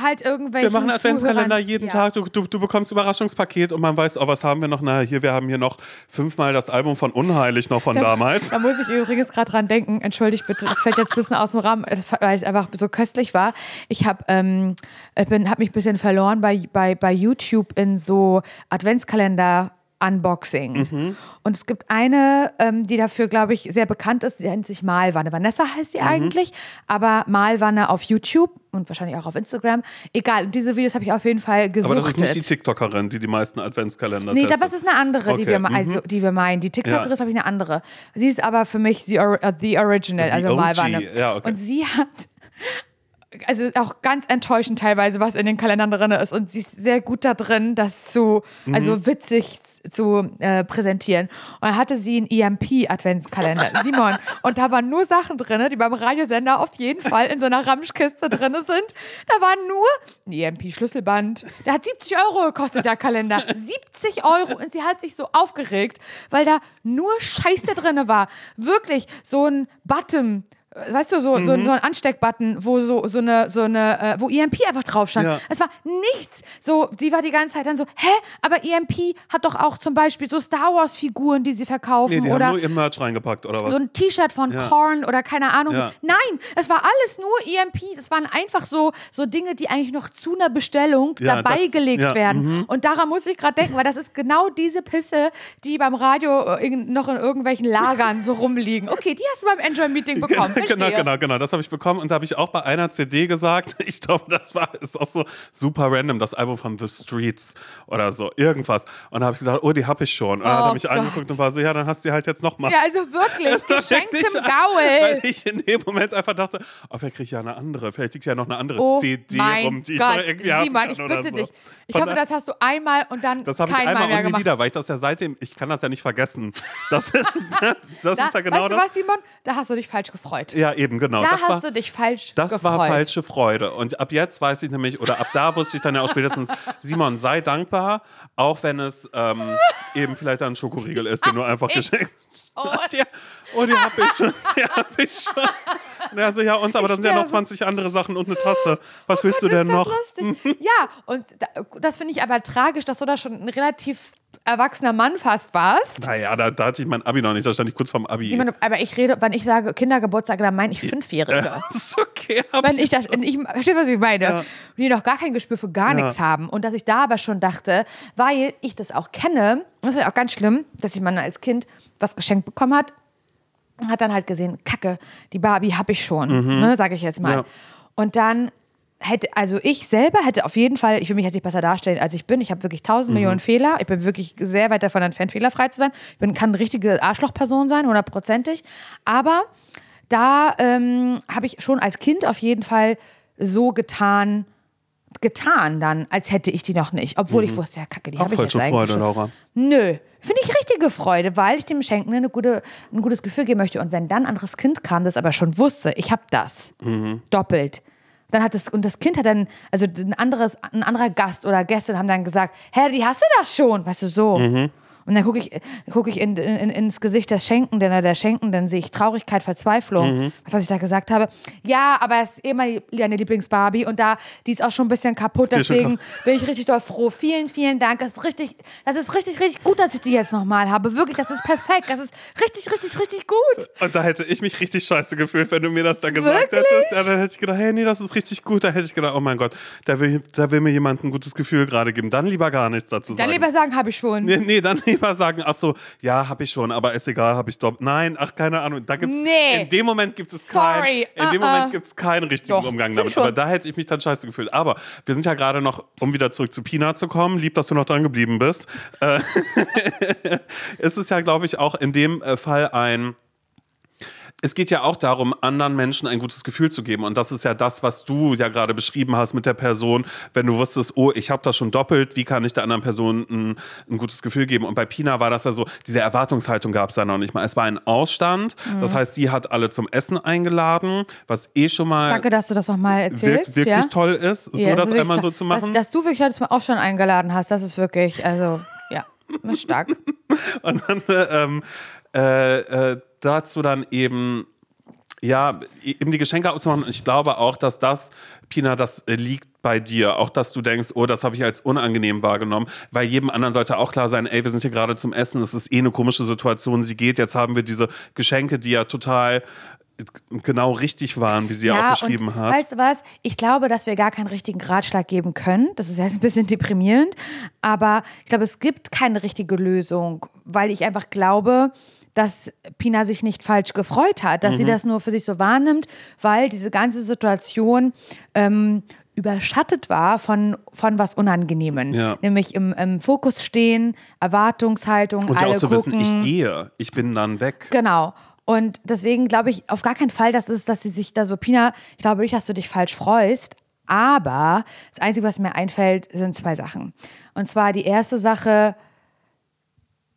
halt irgendwelche. Wir machen Adventskalender jeden ja. Tag. Du, du, du bekommst Überraschungspaket und man weiß, oh, was haben wir noch? Na, hier, wir haben hier noch fünfmal das Album von Unheilig noch von damals. Da muss ich übrigens gerade dran denken. Entschuldigt bitte, das fällt jetzt ein bisschen aus dem Rahmen, weil es einfach so köstlich war. Ich habe ähm, ich bin- hab mich ein bisschen verloren bei, bei, bei YouTube in so Adventskalender. Unboxing. Mhm. Und es gibt eine, ähm, die dafür, glaube ich, sehr bekannt ist, die nennt sich Malwanne. Vanessa heißt Mhm. die eigentlich, aber Malwanne auf YouTube und wahrscheinlich auch auf Instagram. Egal, und diese Videos habe ich auf jeden Fall gesuchtet. Aber das ist nicht die TikTokerin, die die meisten Adventskalender Nee, testet. das ist eine andere, die, Okay, wir, me- mhm. also, die wir meinen. Die TikTokerin Ja. ist, habe ich, eine andere. Sie ist aber für mich the, or, uh, the original, The also OG, Malwanne. ja, okay. Und sie hat also auch ganz enttäuschend teilweise, was in den Kalendern drin ist. Und sie ist sehr gut da drin, das zu, also witzig zu äh, präsentieren. Und dann hatte sie einen EMP-Adventskalender, Simon. Und da waren nur Sachen drin, die beim Radiosender auf jeden Fall in so einer Ramschkiste drin sind. Da war nur ein EMP-Schlüsselband. Der hat 70 Euro gekostet, der Kalender. 70 Euro. Und sie hat sich so aufgeregt, weil da nur Scheiße drin war. Wirklich so ein Button weißt du, so, mhm. so, ein Ansteckbutton, wo so, so eine, so eine, äh, wo EMP einfach drauf stand. Ja. Es war nichts. So, die war die ganze Zeit dann so, hä? Aber EMP hat doch auch zum Beispiel so Star Wars Figuren, die sie verkaufen. Nee, die oder haben nur ihr Merch reingepackt oder was? So ein T-Shirt von ja. Korn oder keine Ahnung. Ja. Nein, es war alles nur EMP. Das waren einfach so, so Dinge, die eigentlich noch zu einer Bestellung dabei das, gelegt werden. Mhm. Und daran muss ich gerade denken, weil das ist genau diese Pisse, die beim Radio äh, noch in irgendwelchen Lagern so rumliegen. Okay, die hast du beim Enjoy-Meeting bekommen genau, genau, genau. Das habe ich bekommen und da habe ich auch bei einer CD gesagt, ich glaube, das war ist auch so super random, das Album von The Streets oder so, irgendwas. Und da habe ich gesagt, oh, die habe ich schon. Und dann hat er oh mich angeguckt und war so, ja, dann hast du die halt jetzt nochmal. Ja, also wirklich, geschenktem Gaul. Weil ich in dem Moment einfach dachte, oh, vielleicht kriege ich ja eine andere, vielleicht liegt ja noch eine andere oh CD rum, die Gott. ich noch irgendwie Simon, ich bitte so. dich. Ich hoffe, das hast du einmal und dann Das habe ich einmal und nie wieder, weil ich das ja seitdem, ich kann das ja nicht vergessen. Das ist, das da, ist ja genau weißt das. du was, Simon? Da hast du dich falsch gefreut. Ja, eben, genau. Da das hast war, du dich falsch das gefreut. Das war falsche Freude. Und ab jetzt weiß ich nämlich, oder ab da wusste ich dann ja auch spätestens, Simon, sei dankbar, auch wenn es ähm, eben vielleicht ein Schokoriegel ist, den du einfach geschenkt Oh, die, oh, die hab ich schon. Die hab ich schon. Also, ja, und aber da sind ja noch 20 andere Sachen und eine Tasse. Was oh willst Gott, du denn noch? Lustig. ja, und das finde ich aber tragisch, dass du da schon ein relativ erwachsener Mann fast warst. Naja, da, da hatte ich mein Abi noch nicht, da stand ich kurz vorm Abi. Simon, aber ich rede, wenn ich sage Kindergeburtstag, dann meine ich Fünfjährige. Ja, ist okay. Wenn ich das, ich, verstehst was ich meine? Ja. Die noch gar kein Gespür für gar ja. nichts haben. Und dass ich da aber schon dachte, weil ich das auch kenne, das ist ja auch ganz schlimm, dass ich mal als Kind was geschenkt bekommen hat, hat dann halt gesehen, Kacke, die Barbie habe ich schon, mhm. ne, sage ich jetzt mal. Und dann hätte, also ich selber hätte auf jeden Fall, ich will mich jetzt nicht besser darstellen, als ich bin. Ich habe wirklich tausend mhm. Millionen Fehler. Ich bin wirklich sehr weit davon entfernt, fehlerfrei zu sein. Ich bin, kann eine richtige Arschlochperson sein, hundertprozentig. Aber da ähm, habe ich schon als Kind auf jeden Fall so getan, getan dann, als hätte ich die noch nicht. Obwohl mhm. ich wusste, ja, kacke, die habe ich jetzt eigentlich Freude, schon. Laura. Nö, finde ich richtige Freude, weil ich dem Schenken eine gute, ein gutes Gefühl geben möchte. Und wenn dann ein anderes Kind kam, das aber schon wusste, ich habe das, mhm. doppelt, dann hat es, und das Kind hat dann, also ein, anderes, ein anderer Gast oder Gäste haben dann gesagt, hä, die hast du das schon, weißt du, so. Mhm. Und dann gucke ich, guck ich in, in, ins Gesicht des Schenkenden oder der Schenkenden, sehe ich Traurigkeit, Verzweiflung, mhm. was ich da gesagt habe. Ja, aber es ist eh meine Lieblingsbarbie und da, die ist auch schon ein bisschen kaputt, deswegen bin ich richtig doll froh. Vielen, vielen Dank. Das ist richtig, das ist richtig, richtig gut, dass ich die jetzt nochmal habe. Wirklich, das ist perfekt. Das ist richtig, richtig, richtig gut. Und da hätte ich mich richtig scheiße gefühlt, wenn du mir das dann gesagt Wirklich? hättest. Ja, dann hätte ich gedacht, hey, nee, das ist richtig gut. Da hätte ich gedacht, oh mein Gott, da will, da will mir jemand ein gutes Gefühl gerade geben. Dann lieber gar nichts dazu sagen. Dann lieber sagen, habe ich schon. Nee, nee, dann lieber sagen, ach so, ja, habe ich schon, aber ist egal, habe ich doch. Nein, ach, keine Ahnung. Da gibt's, nee. In dem Moment gibt es keinen, in dem uh -uh. Moment gibt keinen richtigen doch, Umgang damit. Aber da hätte ich mich dann scheiße gefühlt. Aber wir sind ja gerade noch, um wieder zurück zu Pina zu kommen, lieb, dass du noch dran geblieben bist. Äh, ist es ja, glaube ich, auch in dem äh, Fall ein es geht ja auch darum, anderen Menschen ein gutes Gefühl zu geben. Und das ist ja das, was du ja gerade beschrieben hast mit der Person. Wenn du wusstest, oh, ich habe das schon doppelt, wie kann ich der anderen Person ein, ein, gutes Gefühl geben? Und bei Pina war das ja so, diese Erwartungshaltung gab es ja noch nicht mal. Es war ein Ausstand. Mhm. Das heißt, sie hat alle zum Essen eingeladen, was eh schon mal. Danke, dass du das nochmal erzählst. wirklich ja? toll ist, so ja, das einmal so zu machen. Dass, dass du wirklich heute auch schon eingeladen hast, das ist wirklich, also, ja, stark. Und dann, ähm, äh, äh, dazu dann eben ja, eben die Geschenke auszumachen. Ich glaube auch, dass das, Pina, das liegt bei dir. Auch, dass du denkst, oh, das habe ich als unangenehm wahrgenommen. Weil jedem anderen sollte auch klar sein, ey, wir sind hier gerade zum Essen, es ist eh eine komische Situation, sie geht, jetzt haben wir diese Geschenke, die ja total genau richtig waren, wie sie ja, auch beschrieben und hat. Weißt du was? Ich glaube, dass wir gar keinen richtigen Ratschlag geben können. Das ist jetzt ein bisschen deprimierend, aber ich glaube, es gibt keine richtige Lösung, weil ich einfach glaube, dass Pina sich nicht falsch gefreut hat, dass mhm. sie das nur für sich so wahrnimmt, weil diese ganze Situation ähm, überschattet war von, von was Unangenehmen. Ja. Nämlich im, im, Fokus stehen, Erwartungshaltung, Und alle ja auch zu gucken. wissen, ich gehe, ich bin dann weg. Genau. Und deswegen glaube ich auf gar keinen Fall, dass, es, dass sie sich da so, Pina, ich glaube nicht, dass du dich falsch freust. Aber das Einzige, was mir einfällt, sind zwei Sachen. Und zwar die erste Sache,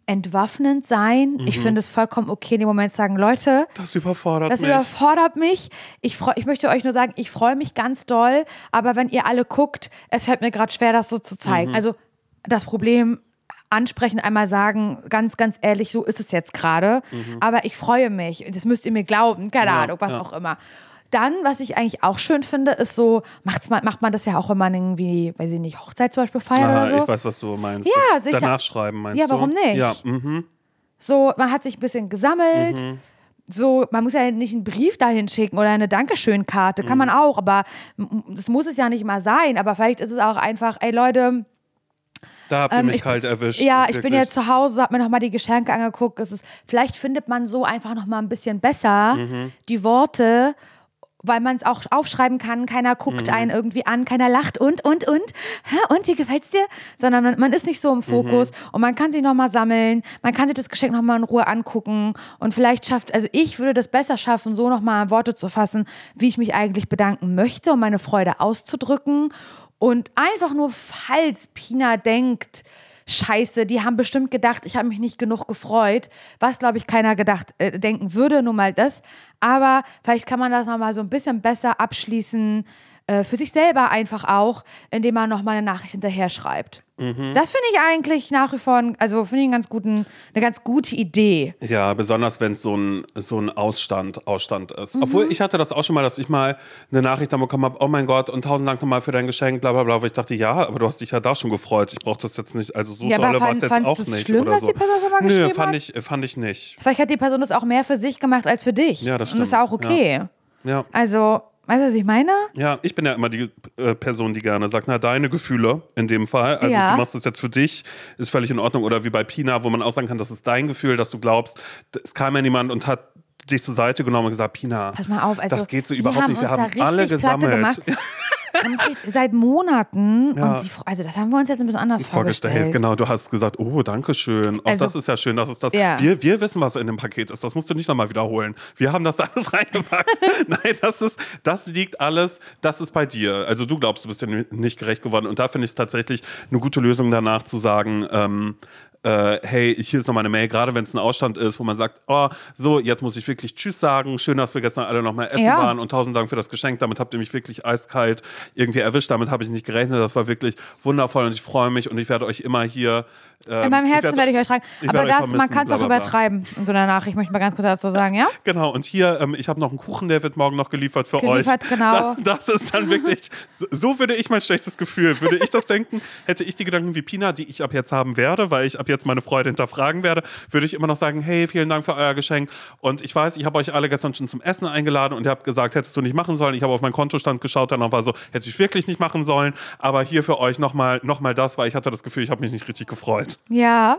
entwaffnend sein. Mhm. Ich finde es vollkommen okay, in dem Moment zu sagen, Leute, Das überfordert das mich. überfordert mich. Ich, freu, ich möchte euch nur sagen, ich freue mich ganz doll, aber wenn ihr alle guckt, es fällt mir gerade schwer, das so zu Mhm. zeigen. Also das Problem ansprechen, einmal sagen, ganz, ganz ehrlich, so ist es jetzt gerade. Aber ich freue mich. Das müsst ihr mir glauben. Keine Mhm. Ja, Ahnung, was ja. auch immer. Dann, was ich eigentlich auch schön finde, ist so, macht's man, macht man das ja auch, wenn man irgendwie, weiß ich nicht, Hochzeit zum Beispiel feiert Ah, oder so. Ich weiß, was du meinst. Ja, sicher. Danach schreiben meinst Ja, du? warum nicht? Ja, mhm. So, man hat sich ein bisschen gesammelt. Mhm. So, man muss ja nicht einen Brief dahin schicken oder eine Dankeschön-Karte. Kann Mhm. man auch, aber das muss es ja nicht mal sein. Aber vielleicht ist es auch einfach, ey Leute, Da habt ihr mich Ähm, ich- kalt erwischt. ja, ich bin wirklich. jetzt zu Hause, hab mir nochmal die Geschenke angeguckt. Es ist, vielleicht findet man so einfach nochmal ein bisschen besser Mhm. die Worte, weil man es auch aufschreiben kann. Keiner guckt Mhm. einen irgendwie an, keiner lacht und, und, und. Hä, und, wie gefällt's dir? Sondern man, man ist nicht so im Fokus Mhm. und man kann sich nochmal sammeln. Man kann sich das Geschenk nochmal in Ruhe angucken und vielleicht schafft, also ich würde das besser schaffen, so nochmal Worte zu fassen, wie ich mich eigentlich bedanken möchte, um meine Freude auszudrücken. Und einfach nur, falls Pina denkt, Scheiße, die haben bestimmt gedacht, ich habe mich nicht genug gefreut, was glaube ich keiner gedacht äh, denken würde, nur mal das. Aber vielleicht kann man das nochmal so ein bisschen besser abschließen, äh, für sich selber einfach auch, indem man nochmal eine Nachricht hinterher schreibt. Das finde ich eigentlich nach wie vor, also finde ich einen ganz guten, eine ganz gute Idee. Ja, besonders wenn es so ein, so ein Ausstand, Ausstand ist. Mhm. Obwohl ich hatte das auch schon mal, dass ich mal eine Nachricht dann bekommen habe, oh mein Gott, und tausend Dank nochmal für dein Geschenk, bla bla bla. Wo ich dachte, ja, aber du hast dich ja da schon gefreut. Ich brauche das jetzt nicht, also so Ja, aber dolle war es jetzt auch nicht. schlimm, oder dass so. die Person das mal Nö, geschrieben fand hat? ich, fand ich nicht. Vielleicht hat die Person das auch mehr für sich gemacht als für dich. Ja, das Und das ist stimmt. auch okay. Ja. Also, weißt du, was ich meine? Ja, ich bin ja immer die äh, Person, die gerne sagt, na, deine Gefühle in dem Fall. Also Ja. du machst es jetzt für dich, ist völlig in Ordnung. Oder wie bei Pina, wo man auch sagen kann, das ist dein Gefühl, dass du glaubst, es kam ja niemand und hat dich zur Seite genommen und gesagt, Pina, Pass mal auf, also das geht so überhaupt haben nicht. Wir haben alle gesammelt. seit Monaten Ja. und die, also das haben wir uns jetzt ein bisschen anders vorgestellt. vorgestellt. Genau, du hast gesagt, oh, danke schön. Auch Also- das ist ja schön, dass es das. Ja. Wir, wir wissen, was in dem Paket ist. Das musst du nicht nochmal wiederholen. Wir haben das alles reingepackt. Nein, das ist, das liegt alles, das ist bei dir. Also du glaubst, du bist dir nicht gerecht geworden. Und da finde ich es tatsächlich eine gute Lösung danach zu sagen, ähm, äh, hey, hier ist nochmal eine Mail, gerade wenn es ein Ausstand ist, wo man sagt, oh, so, jetzt muss ich wirklich Tschüss sagen. Schön, dass wir gestern alle nochmal essen Ja. waren und tausend Dank für das Geschenk. Damit habt ihr mich wirklich eiskalt irgendwie erwischt. Damit habe ich nicht gerechnet. Das war wirklich wundervoll und ich freue mich und ich werde euch immer hier. Ähm, In meinem Herzen werde ich euch tragen. ich Aber werde euch das, man kann es auch übertreiben in so einer Nachricht, möchte ich mal ganz kurz dazu sagen, ja? Genau, und hier, ähm, ich habe noch einen Kuchen, der wird morgen noch geliefert für Geliefert, euch. genau. Das, das ist dann wirklich, so, so würde ich mein schlechtes Gefühl, würde ich das denken, hätte ich die Gedanken wie Pina, die ich ab jetzt haben werde, weil ich ab jetzt meine Freude hinterfragen werde, würde ich immer noch sagen, hey, vielen Dank für euer Geschenk. Und ich weiß, ich habe euch alle gestern schon zum Essen eingeladen und ihr habt gesagt, hättest du nicht machen sollen. Ich habe auf meinen Kontostand geschaut, dann war so, hätte ich wirklich nicht machen sollen. Aber hier für euch nochmal noch mal das, weil ich hatte das Gefühl, ich habe mich nicht richtig gefreut. Ja,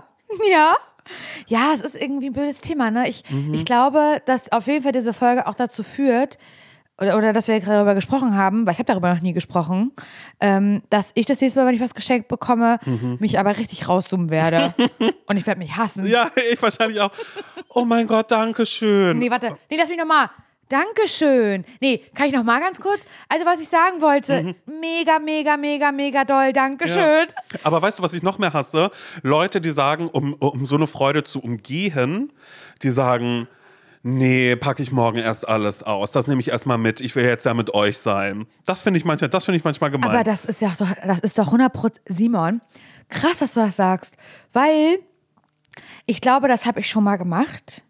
ja. Ja, es ist irgendwie ein blödes Thema. Ne? Ich, Mhm. ich glaube, dass auf jeden Fall diese Folge auch dazu führt, oder, oder dass wir darüber gesprochen haben, weil ich habe darüber noch nie gesprochen, ähm, dass ich das nächste Mal, wenn ich was geschenkt bekomme, mich aber richtig rauszoomen werde. Und ich werde mich hassen. Mhm. Ja, ich wahrscheinlich auch. Oh mein Gott, danke schön. Nee, warte. Nee, lass mich nochmal. Dankeschön. Nee, kann ich nochmal ganz kurz? Also, was ich sagen wollte, mega, mega, mega, mega doll. Dankeschön. Ja. Aber weißt du, was ich noch mehr hasse? Leute, die sagen, um, um so eine Freude zu umgehen, die sagen, nee, packe ich morgen erst alles aus. Das nehme ich erstmal mit. Ich will jetzt ja mit euch sein. Das finde ich manchmal, das finde ich manchmal gemein. Aber das ist ja doch, das ist doch 100 Simon. Krass, dass du das sagst. Weil ich glaube, das habe ich schon mal gemacht.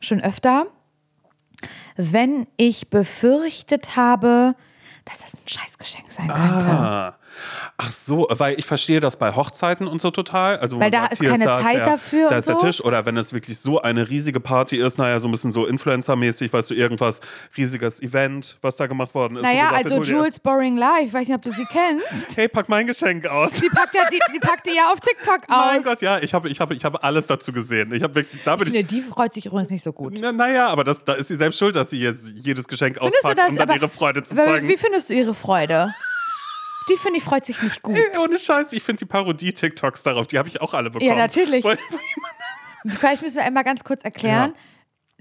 Schon öfter. Wenn ich befürchtet habe, dass das ein Scheißgeschenk sein könnte. Ah. Ach so, weil ich verstehe das bei Hochzeiten und so total. Also Weil da sagt, ist keine da Zeit der, dafür Da ist der so. Tisch. Oder wenn es wirklich so eine riesige Party ist, naja, so ein bisschen so Influencer-mäßig, weißt du, irgendwas riesiges Event, was da gemacht worden ist. Naja, also hol dir- Jules Boring Life, ich weiß nicht, ob du sie kennst. Hey, pack mein Geschenk aus. Sie packt ja, die, sie packt die ja auf TikTok aus. Mein Gott, ja, ich habe ich hab, ich hab alles dazu gesehen. Ich habe wirklich, da bin Ich ich. die freut sich übrigens nicht so gut. Na, naja, aber das, da ist sie selbst schuld, dass sie jetzt jedes Geschenk Findest auspackt, das um dann aber, ihre Freude zu zeigen. Wie findest du ihre Freude? Die finde ich freut sich nicht gut. Ey, Ohne Scheiß, ich finde die Parodie-TikToks darauf, die habe ich auch alle bekommen. Ja, natürlich. Weil- Vielleicht müssen wir einmal ganz kurz erklären.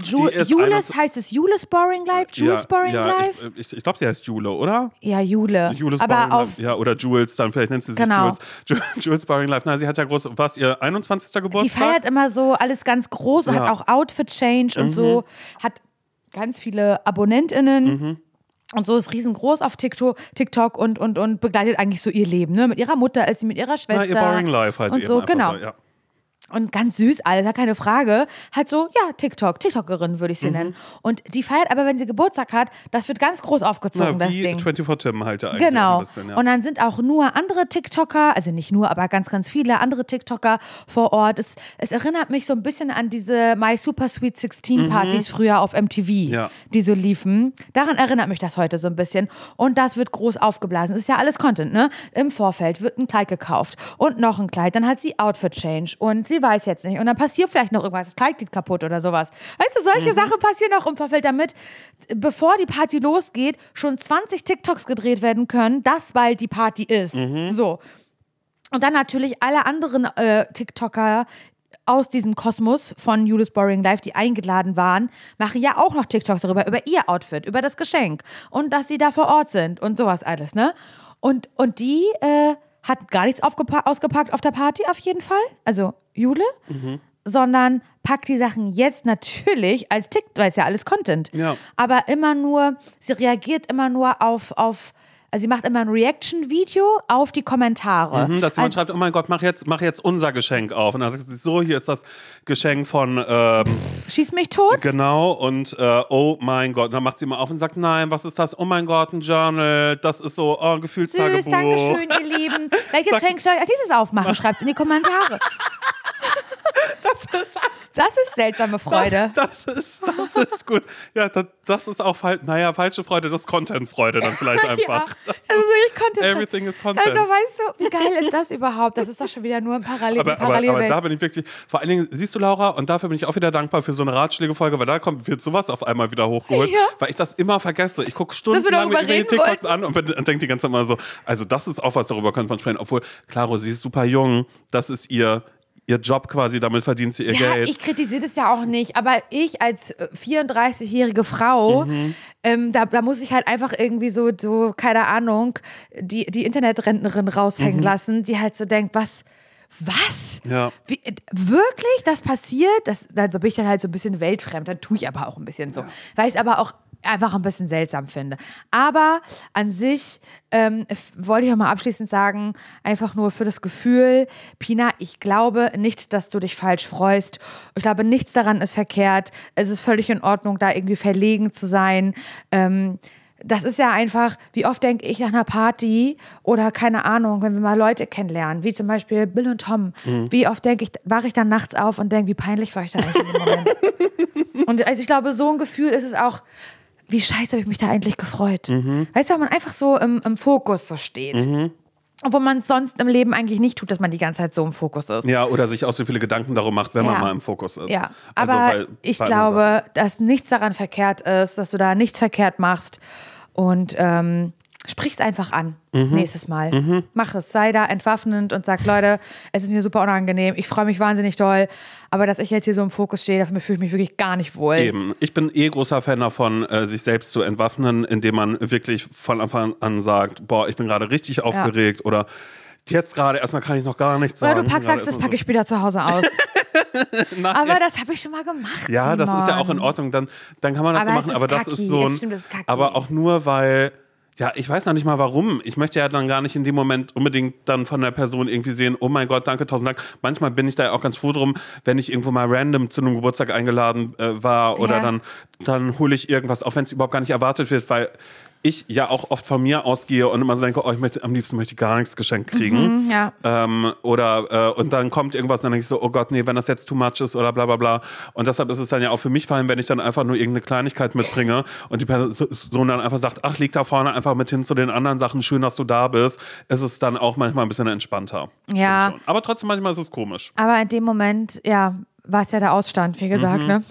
Ju Die ist Jules, 21 heißt es Jules Boring Life? Jules Boring ja, Life? Ich, ich, ich glaube, sie heißt Jule, oder? Ja, Jule. Jules Aber Boring auf, Life. Ja, oder Jules, dann vielleicht nennt sie sich Genau. Jules. Ju- Jules Boring Life. Na, sie hat ja groß, was, ihr 21. die Geburtstag? feiert immer so alles ganz groß und Ja. Mhm. hat auch Outfit-Change und so. Hat ganz viele AbonnentInnen. Und so ist riesengroß auf TikTok, TikTok und, und, und begleitet eigentlich so ihr Leben. Ne? Mit ihrer Mutter ist sie, mit ihrer Schwester. Na, ihr Boring Life halt und eben so, genau. So, ja. Und ganz süß, alles, ja keine Frage. Halt so, ja, TikTok, TikTokerin würde ich Mhm. sie nennen. Und die feiert aber, wenn sie Geburtstag hat, das wird ganz groß aufgezogen, Na, das wie Ding. 24 Tim halt eigentlich Genau. bisschen, ja. Und dann sind auch nur andere TikToker, also nicht nur, aber ganz, ganz viele andere TikToker vor Ort. Es, es erinnert mich so ein bisschen an diese My Super Sweet 16 Partys früher auf MTV, Mhm. Ja. die so liefen. Daran erinnert mich das heute so ein bisschen. Und das wird groß aufgeblasen. Das ist ja alles Content, ne? Im Vorfeld wird ein Kleid gekauft und noch ein Kleid. Dann hat sie Outfit Change und sie weiß jetzt nicht. Und dann passiert vielleicht noch irgendwas. Das Kleid geht kaputt oder sowas. Weißt du, Mhm. solche Sachen passieren auch im Vorfeld, damit, bevor die Party losgeht, schon 20 TikToks gedreht werden können, dass bald die Party ist. Mhm. So. Und dann natürlich alle anderen äh, TikToker aus diesem Kosmos von Julius Boring Life, die eingeladen waren, machen ja auch noch TikToks darüber, über ihr Outfit, über das Geschenk und dass sie da vor Ort sind und sowas alles, ne? Und, und die äh, hat gar nichts ausgepackt auf der Party auf jeden Fall, also Jule, sondern packt die Sachen jetzt natürlich als TikTok, weil es ja alles Content. Ja. Aber immer nur, sie reagiert immer nur auf, auf also sie macht immer ein Reaction-Video auf die Kommentare. Mhm, dass jemand also, schreibt, oh mein Gott, mach jetzt, mach jetzt unser Geschenk auf. Und dann sagt sie, so, hier ist das Geschenk von, ähm, schieß mich tot? genau, und äh, oh mein Gott. Und dann macht sie mal auf und sagt, nein, was ist das? Oh mein Gott, ein Journal, das ist so, oh, ein Gefühlstagebuch. Süß, danke schön, ihr Lieben. Welches Geschenk soll ich als dieses aufmachen? Schreibt es in die Kommentare. Das ist, Das ist seltsame Freude. das, das ist, das ist gut. Ja, das, das ist auch, naja, falsche Freude, das ist Content-Freude dann vielleicht einfach. Ja, Das also ich konnte Everything is Content. Also weißt du, wie geil ist das überhaupt? Das ist doch schon wieder nur ein Parallel aber, aber, aber da bin ich wirklich, vor allen Dingen, siehst du, Laura, und dafür bin ich auch wieder dankbar für so eine Ratschlägefolge, weil da kommt, wird sowas auf einmal wieder hochgeholt, Ja. weil ich das immer vergesse. Ich gucke stundenlang irgendwelche reden TikToks an und, und denke die ganze Zeit mal so, also das ist auch was, darüber könnte man sprechen. Obwohl, Claro, sie ist super jung, das ist ihr, ihr Job quasi, damit verdient sie ihr ja, Geld. ich kritisiere das ja auch nicht, aber ich als äh, 34-jährige Frau, Mhm. ähm, da, da muss ich halt einfach irgendwie so, so keine Ahnung, die, die Internetrentnerin raushängen Mhm. lassen, die halt so denkt, was, was? Ja. Wie, äh, wirklich, das passiert? Das, da bin ich dann halt so ein bisschen weltfremd, dann tue ich aber auch ein bisschen so, weil ich es aber auch einfach ein bisschen seltsam finde. Aber an sich ähm, wollte ich noch mal abschließend sagen, einfach nur für das Gefühl, Pina, ich glaube nicht, dass du dich falsch freust. Ich glaube, nichts daran ist verkehrt. Es ist völlig in Ordnung, da irgendwie verlegen zu sein. Ähm, das ist ja einfach, wie oft denke ich nach einer Party oder keine Ahnung, wenn wir mal Leute kennenlernen, wie zum Beispiel Bill und Tom. Wie oft denke ich, wache ich dann nachts auf und denke, wie peinlich war ich da eigentlich in dem Moment. und also ich glaube, so ein Gefühl ist es auch, wie scheiße habe ich mich da eigentlich gefreut. Weißt du, wenn man einfach so im, im Fokus so steht. Obwohl man es sonst im Leben eigentlich nicht tut, dass man die ganze Zeit so im Fokus ist. ja, oder sich auch so viele Gedanken darum macht, wenn man Ja. mal im Fokus ist. Ja, Also, aber weil- ich anderen glaube, dass nichts daran verkehrt ist, dass du da nichts verkehrt machst und ähm, sprich's einfach an Mhm. nächstes Mal. Mach es, sei da entwaffnend und sag, Leute, es ist mir super unangenehm, ich freue mich wahnsinnig doll, aber dass ich jetzt hier so im Fokus stehe, dafür fühle ich mich wirklich gar nicht wohl. Eben. Ich bin eh großer Fan davon, äh, sich selbst zu entwaffnen, indem man wirklich von Anfang an sagt, boah, ich bin gerade richtig aufgeregt oder jetzt gerade erstmal kann ich noch gar nichts Oder sagen. du packst, sagst, das packe ich später zu Hause aus. nein. aber das habe ich schon mal gemacht. Ja, das ist ja auch in Simon. Ordnung, dann, dann kann man das Aber so es machen, aber das kacki. ist so Es ein, stimmt, ist aber auch nur, weil ja, ich weiß noch nicht mal warum. Ich möchte ja dann gar nicht in dem Moment unbedingt dann von der Person irgendwie sehen, oh mein Gott, danke, tausend Dank. Manchmal bin ich da ja auch ganz froh drum, wenn ich irgendwo mal random zu einem Geburtstag eingeladen äh, war oder Ja. dann, dann hole ich irgendwas, auch wenn es überhaupt gar nicht erwartet wird, weil ich ja auch oft von mir ausgehe und immer so denke, oh, ich möchte, am liebsten möchte ich gar nichts geschenkt kriegen. Mhm, ja. Ähm, oder äh, und dann kommt irgendwas und dann denke ich so, oh Gott, nee, wenn das jetzt too much ist oder bla bla bla. Und deshalb ist es dann ja auch für mich fallen, wenn ich dann einfach nur irgendeine Kleinigkeit mitbringe und die Person dann einfach sagt, ach, leg da vorne einfach mit hin zu den anderen Sachen, schön, dass du da bist, ist es dann auch manchmal ein bisschen entspannter. Ja. Aber trotzdem manchmal ist es komisch. Aber in dem Moment, ja, war es ja der Ausstand, wie Mhm. gesagt, ne?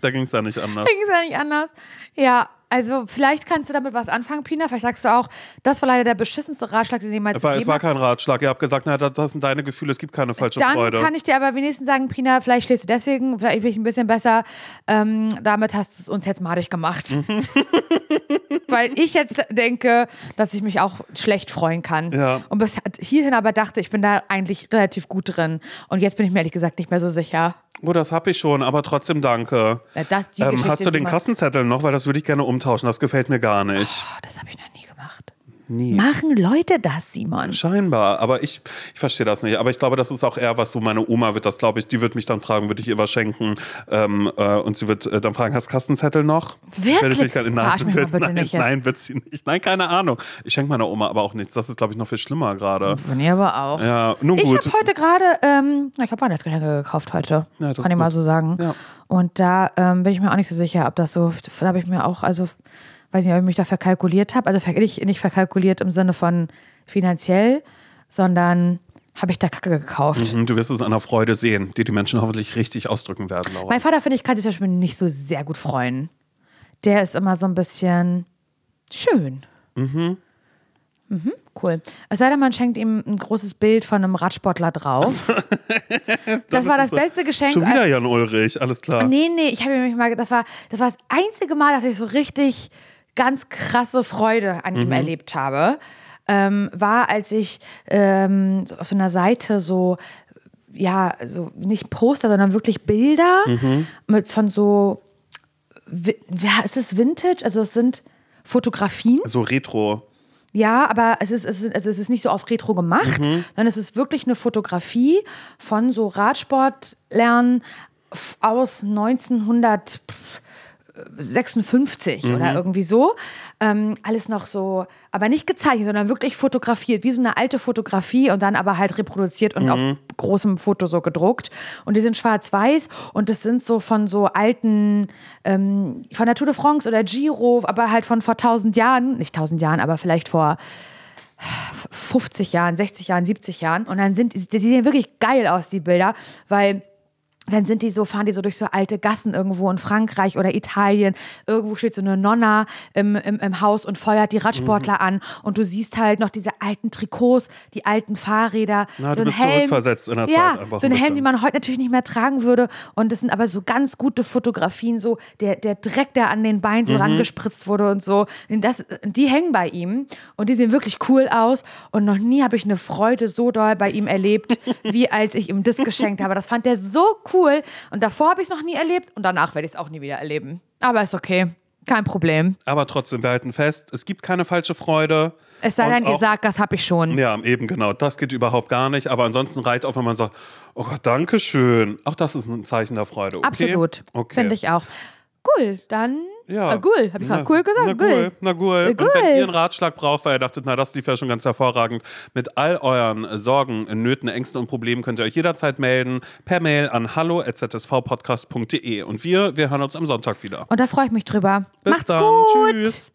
Da ging es ja nicht anders. Ging es ja nicht anders. Ja, also vielleicht kannst du damit was anfangen, Pina. Vielleicht sagst du auch, das war leider der beschissenste Ratschlag, den jemals Aber es gegeben war kein Ratschlag. Ihr habt gesagt, na, das, sind deine Gefühle, es gibt keine falsche Dann Freude. kann ich dir aber wenigstens sagen, Pina, vielleicht schläfst du deswegen, vielleicht bin ich ein bisschen besser. Ähm, damit hast du es uns jetzt madig gemacht. Mhm. Weil ich jetzt denke, dass ich mich auch schlecht freuen kann. Ja. Und bis hierhin aber dachte, ich bin da eigentlich relativ gut drin. Und jetzt bin ich mir ehrlich gesagt nicht mehr so sicher. Oh, das hab ich schon, aber trotzdem danke. Ja, das, die Ähm, Geschichte hast du den Kassenzettel noch? Weil das würde ich gerne umtauschen. Das gefällt mir gar nicht. Oh, das habe ich noch nie. Nie. Machen Leute das, Simon? Scheinbar, aber ich, ich verstehe das nicht. Aber ich glaube, das ist auch eher was so, meine Oma wird das, glaube ich, die wird mich dann fragen, würde ich ihr was schenken? Ähm, äh, und sie wird äh, dann fragen, hast du Kassenzettel noch? Wirklich? Ich gar- Verarsch mich wird, nein, nicht nein, wird sie nicht. Nein, keine Ahnung. Ich schenke meiner Oma aber auch nichts. Das ist, glaube ich, noch viel schlimmer gerade. Von ihr aber auch. Ja, nun Ich gut. habe heute gerade, ähm, ich habe Weihnachtsgeschenke gekauft heute. Ja, Kann ich mal so sagen. Ja. Und da ähm, bin ich mir auch nicht so sicher, ob das so, da habe ich mir auch, also weiß nicht, ob ich mich da verkalkuliert habe. Also nicht, nicht verkalkuliert im Sinne von finanziell, sondern habe ich da Kacke gekauft. Mhm, Du wirst es an der Freude sehen, die die Menschen hoffentlich richtig ausdrücken werden, Laura. Mein Vater, finde ich, kann sich zum Beispiel nicht so sehr gut freuen. Der ist immer so ein bisschen schön. Mhm. cool. Es sei denn, man schenkt ihm ein großes Bild von einem Radsportler drauf. das, war das ist so- beste Geschenk. Schon wieder Jan Ulrich, alles klar. Nee, nee, ich habe mich mal, das war, das war das einzige Mal, dass ich so richtig ganz krasse Freude an mhm. ihm erlebt habe, ähm, war, als ich ähm, so auf so einer Seite so ja, so nicht Poster, sondern wirklich Bilder mhm. mit von so, ja, ist es Vintage? Also es sind Fotografien. So Retro. Ja, aber es ist, es ist, also es ist nicht so auf Retro gemacht, mhm. sondern es ist wirklich eine Fotografie von so Radsportlernen aus 1900. Pff, 56 mhm. oder irgendwie so. Ähm, alles noch so, aber nicht gezeichnet, sondern wirklich fotografiert, wie so eine alte Fotografie und dann aber halt reproduziert und mhm. auf großem Foto so gedruckt. Und die sind schwarz-weiß und das sind so von so alten, ähm, von der Tour de France oder Giro, aber halt von vor 1000 Jahren, nicht 1000 Jahren, aber vielleicht vor 50 Jahren, 60 Jahren, 70 Jahren. Und dann sind, die sehen wirklich geil aus, die Bilder, weil dann sind die so, fahren die so durch so alte Gassen irgendwo in Frankreich oder Italien. Irgendwo steht so eine Nonna im, im, im Haus und feuert die Radsportler Mhm. an. Und du siehst halt noch diese alten Trikots, die alten Fahrräder, Na, so du ein bist Helm. zurückversetzt in der ja, Zeit einfach so ein Helm, den man heute natürlich nicht mehr tragen würde. Und das sind aber so ganz gute Fotografien, so der, der Dreck, der an den Beinen so Mhm. rangespritzt wurde und so. Und das, die hängen bei ihm und die sehen wirklich cool aus. Und noch nie habe ich eine Freude so doll bei ihm erlebt, wie als ich ihm das geschenkt habe. Das fand er so cool. Und davor habe ich es noch nie erlebt und danach werde ich es auch nie wieder erleben. Aber ist okay. Kein Problem. Aber trotzdem, wir halten fest, es gibt keine falsche Freude. Es sei denn, ihr sagt, das habe ich schon. Ja, eben genau. Das geht überhaupt gar nicht. Aber ansonsten reicht auch, wenn man sagt, oh Gott, danke schön. Auch das ist ein Zeichen der Freude. Okay? Absolut. Okay. Finde ich auch. Cool, dann. Ja. Äh, cool, habe ich gerade cool gesagt. Na cool, na cool. Äh, Und wenn ihr einen Ratschlag braucht, weil ihr dachtet, na, das lief ja schon ganz hervorragend, mit all euren Sorgen, Nöten, Ängsten und Problemen könnt ihr euch jederzeit melden per Mail an hallo.zsvpodcast.de. Und wir, wir hören uns am Sonntag wieder. Und da freue ich mich drüber. Bis Macht's dann. gut. Tschüss.